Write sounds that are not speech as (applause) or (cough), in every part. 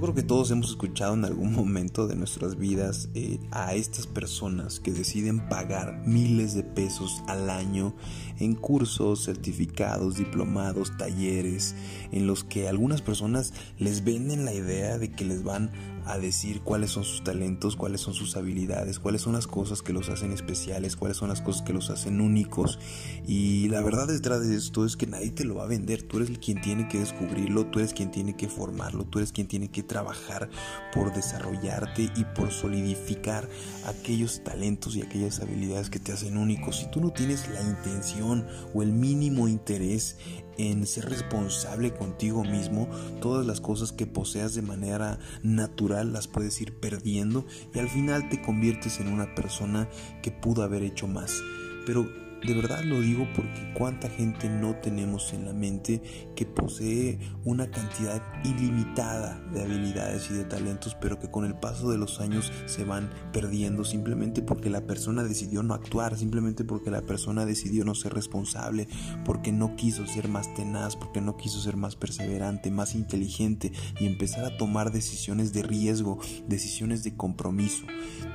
creo que todos hemos escuchado en algún (laughs) momento de nuestras vidas eh, a estas personas que deciden pagar miles de pesos al año en cursos, certificados, diplomados, talleres, en los que algunas personas les venden la idea de que les van a decir cuáles son sus talentos, cuáles son sus habilidades, cuáles son las cosas que los hacen especiales, cuáles son las cosas que los hacen únicos. Y la verdad detrás de esto es que nadie te lo va a vender, tú eres quien tiene que descubrirlo, tú eres quien tiene que formarlo, tú eres quien tiene que trabajar por desarrollarte y por solidificar aquellos talentos y aquellas habilidades que te hacen únicos. Si tú no tienes la intención o el mínimo interés en ser responsable contigo mismo, todas las cosas que poseas de manera natural las puedes ir perdiendo y al final te conviertes en una persona que pudo haber hecho más. Pero de verdad lo digo porque cuánta gente no tenemos en la mente que posee una cantidad ilimitada de habilidades y de talentos, pero que con el paso de los años se van perdiendo simplemente porque la persona decidió no actuar, simplemente porque la persona decidió no ser responsable, porque no quiso ser más tenaz, porque no quiso ser más perseverante, más inteligente y empezar a tomar decisiones de riesgo, decisiones de compromiso.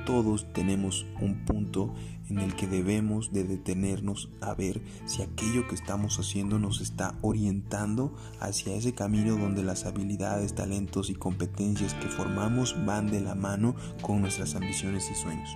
Todos tenemos un punto en el que debemos de detenernos a ver si aquello que estamos haciendo nos está orientando hacia ese camino donde las habilidades, talentos y competencias que formamos van de la mano con nuestras ambiciones y sueños.